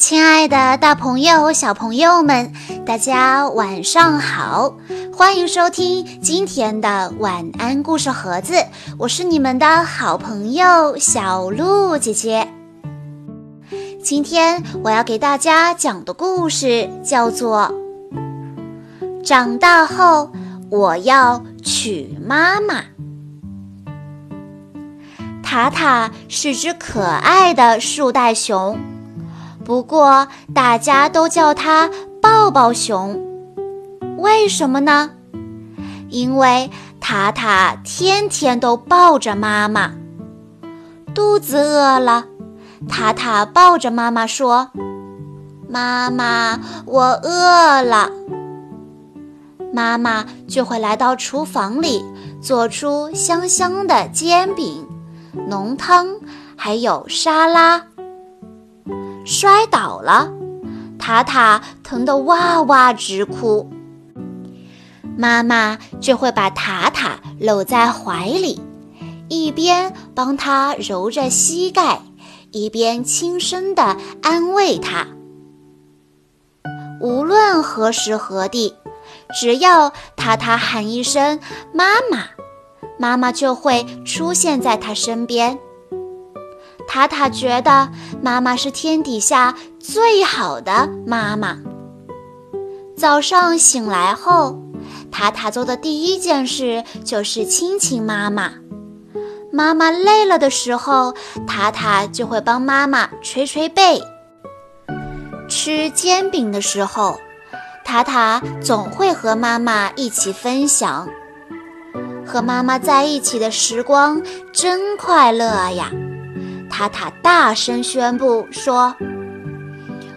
亲爱的，大朋友、小朋友们，大家晚上好！欢迎收听今天的晚安故事盒子，我是你们的好朋友小鹿姐姐。今天我要给大家讲的故事叫做《长大后我要娶妈妈》。塔塔是只可爱的树袋熊。不过，大家都叫它抱抱熊，为什么呢？因为塔塔天天都抱着妈妈。肚子饿了，塔塔抱着妈妈说：“妈妈，我饿了。”妈妈就会来到厨房里，做出香香的煎饼、浓汤，还有沙拉。摔倒了，塔塔疼得哇哇直哭。妈妈就会把塔塔搂在怀里，一边帮他揉着膝盖，一边轻声地安慰他。无论何时何地，只要塔塔喊一声“妈妈”，妈妈就会出现在他身边。塔塔觉得妈妈是天底下最好的妈妈。早上醒来后，塔塔做的第一件事就是亲亲妈妈。妈妈累了的时候，塔塔就会帮妈妈捶捶背。吃煎饼的时候，塔塔总会和妈妈一起分享。和妈妈在一起的时光真快乐呀！塔塔大声宣布说：“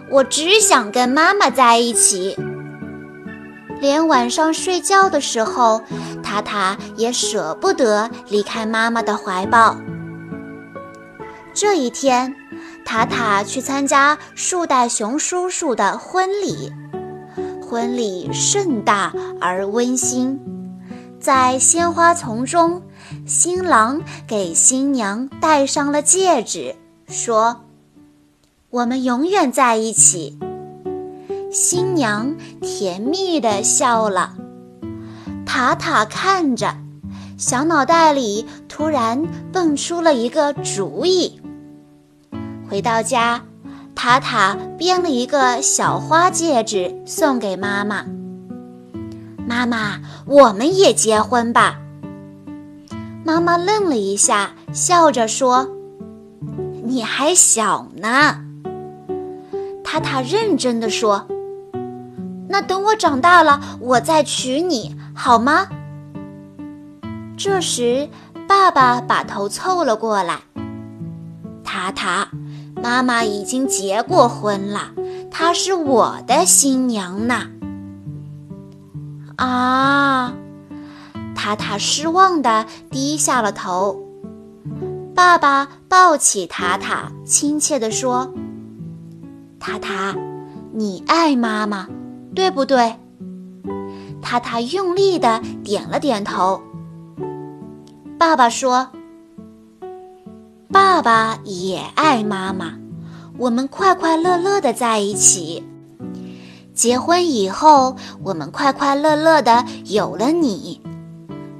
我只想跟妈妈在一起。连晚上睡觉的时候，塔塔也舍不得离开妈妈的怀抱。”这一天，塔塔去参加树袋熊叔叔的婚礼。婚礼盛大而温馨，在鲜花丛中。新郎给新娘戴上了戒指，说：“我们永远在一起。”新娘甜蜜地笑了。塔塔看着，小脑袋里突然蹦出了一个主意。回到家，塔塔编了一个小花戒指送给妈妈。妈妈，我们也结婚吧。妈妈愣了一下，笑着说：“你还小呢。”塔塔认真的说：“那等我长大了，我再娶你好吗？”这时，爸爸把头凑了过来：“塔塔，妈妈已经结过婚了，她是我的新娘呢。”啊。塔塔失望地低下了头。爸爸抱起塔塔，亲切地说：“塔塔，你爱妈妈，对不对？”塔塔用力地点了点头。爸爸说：“爸爸也爱妈妈，我们快快乐乐地在一起。结婚以后，我们快快乐乐的有了你。”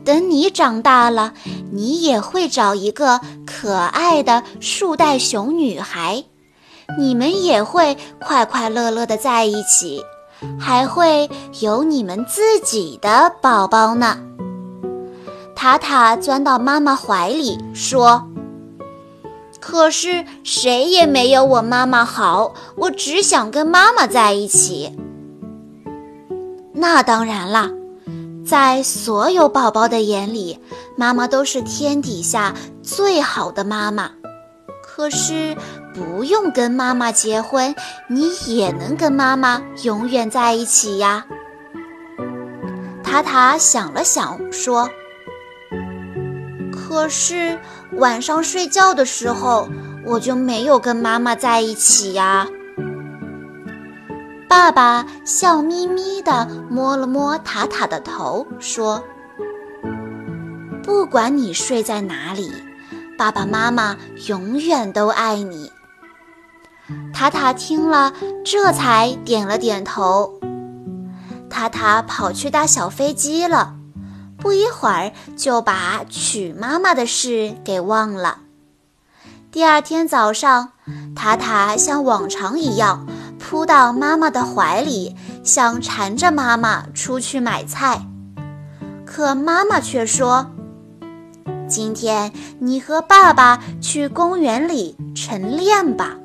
等你长大了，你也会找一个可爱的树袋熊女孩，你们也会快快乐乐的在一起，还会有你们自己的宝宝呢。塔塔钻到妈妈怀里说：“可是谁也没有我妈妈好，我只想跟妈妈在一起。”那当然啦。在所有宝宝的眼里，妈妈都是天底下最好的妈妈。可是不用跟妈妈结婚，你也能跟妈妈永远在一起呀。塔塔想了想，说：“可是晚上睡觉的时候，我就没有跟妈妈在一起呀。”爸爸笑眯眯地摸了摸塔塔的头，说：“不管你睡在哪里，爸爸妈妈永远都爱你。”塔塔听了，这才点了点头。塔塔跑去搭小飞机了，不一会儿就把娶妈妈的事给忘了。第二天早上，塔塔像往常一样扑到妈妈的怀里，想缠着妈妈出去买菜。可妈妈却说：“今天你和爸爸去公园里晨练吧。”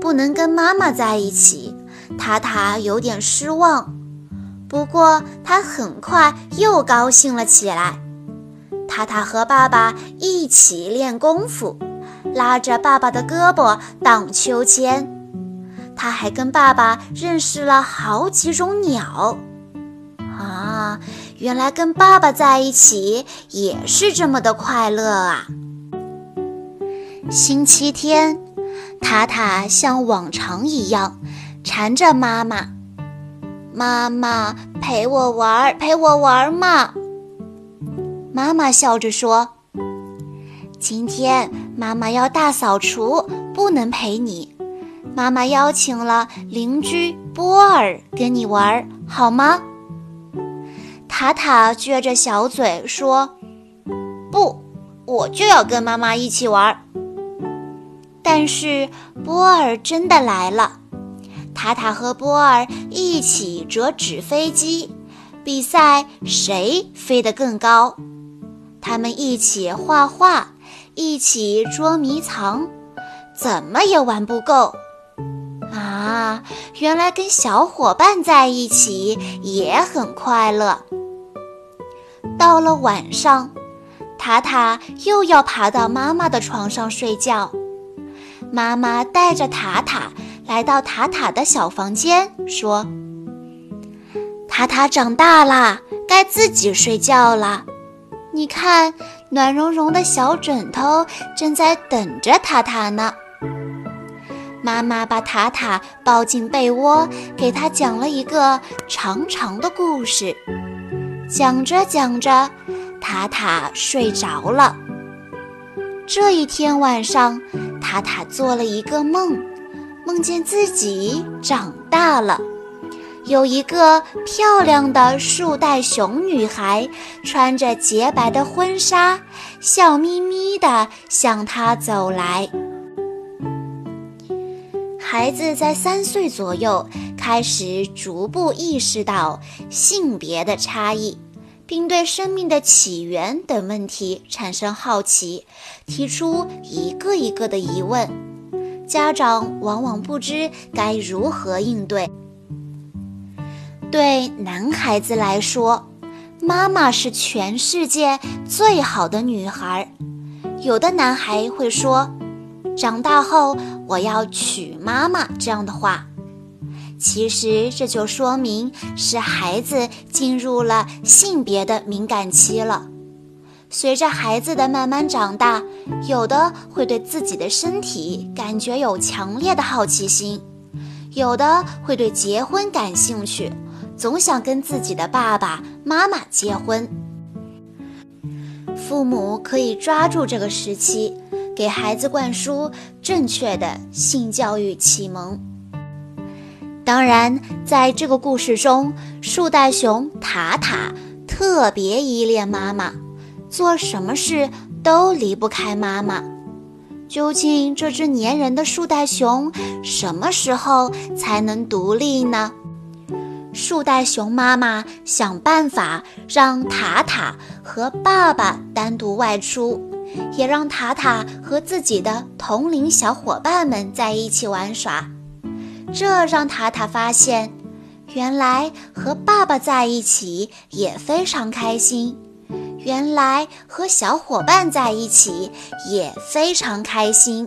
不能跟妈妈在一起，塔塔有点失望。不过他很快又高兴了起来。塔塔和爸爸一起练功夫，拉着爸爸的胳膊荡秋千。他还跟爸爸认识了好几种鸟。啊，原来跟爸爸在一起也是这么的快乐啊！星期天，塔塔像往常一样缠着妈妈：“妈妈陪我玩，陪我玩嘛。”妈妈笑着说：“今天妈妈要大扫除，不能陪你。妈妈邀请了邻居波尔跟你玩，好吗？”塔塔撅着小嘴说：“不，我就要跟妈妈一起玩。”但是波尔真的来了，塔塔和波尔一起折纸飞机，比赛谁飞得更高。他们一起画画，一起捉迷藏，怎么也玩不够。原来跟小伙伴在一起也很快乐。到了晚上，塔塔又要爬到妈妈的床上睡觉。妈妈带着塔塔来到塔塔的小房间，说：“塔塔长大啦，该自己睡觉了。”你看，暖融融的小枕头正在等着塔塔呢。妈妈把塔塔抱进被窝，给他讲了一个长长的故事。讲着讲着，塔塔睡着了。这一天晚上，塔塔做了一个梦，梦见自己长大了。有一个漂亮的树袋熊女孩，穿着洁白的婚纱，笑眯眯地向他走来。孩子在三岁左右开始逐步意识到性别的差异，并对生命的起源等问题产生好奇，提出一个一个的疑问。家长往往不知该如何应对。对男孩子来说，妈妈是全世界最好的女孩。有的男孩会说：“长大后我要娶妈妈。”这样的话，其实这就说明是孩子进入了性别的敏感期了。随着孩子的慢慢长大，有的会对自己的身体感觉有强烈的好奇心，有的会对结婚感兴趣。总想跟自己的爸爸妈妈结婚，父母可以抓住这个时期，给孩子灌输正确的性教育启蒙。当然，在这个故事中，树袋熊塔塔特别依恋妈妈，做什么事都离不开妈妈。究竟这只粘人的树袋熊什么时候才能独立呢？树袋熊妈妈想办法让塔塔和爸爸单独外出，也让塔塔和自己的同龄小伙伴们在一起玩耍。这让塔塔发现，原来和爸爸在一起也非常开心，原来和小伙伴在一起也非常开心。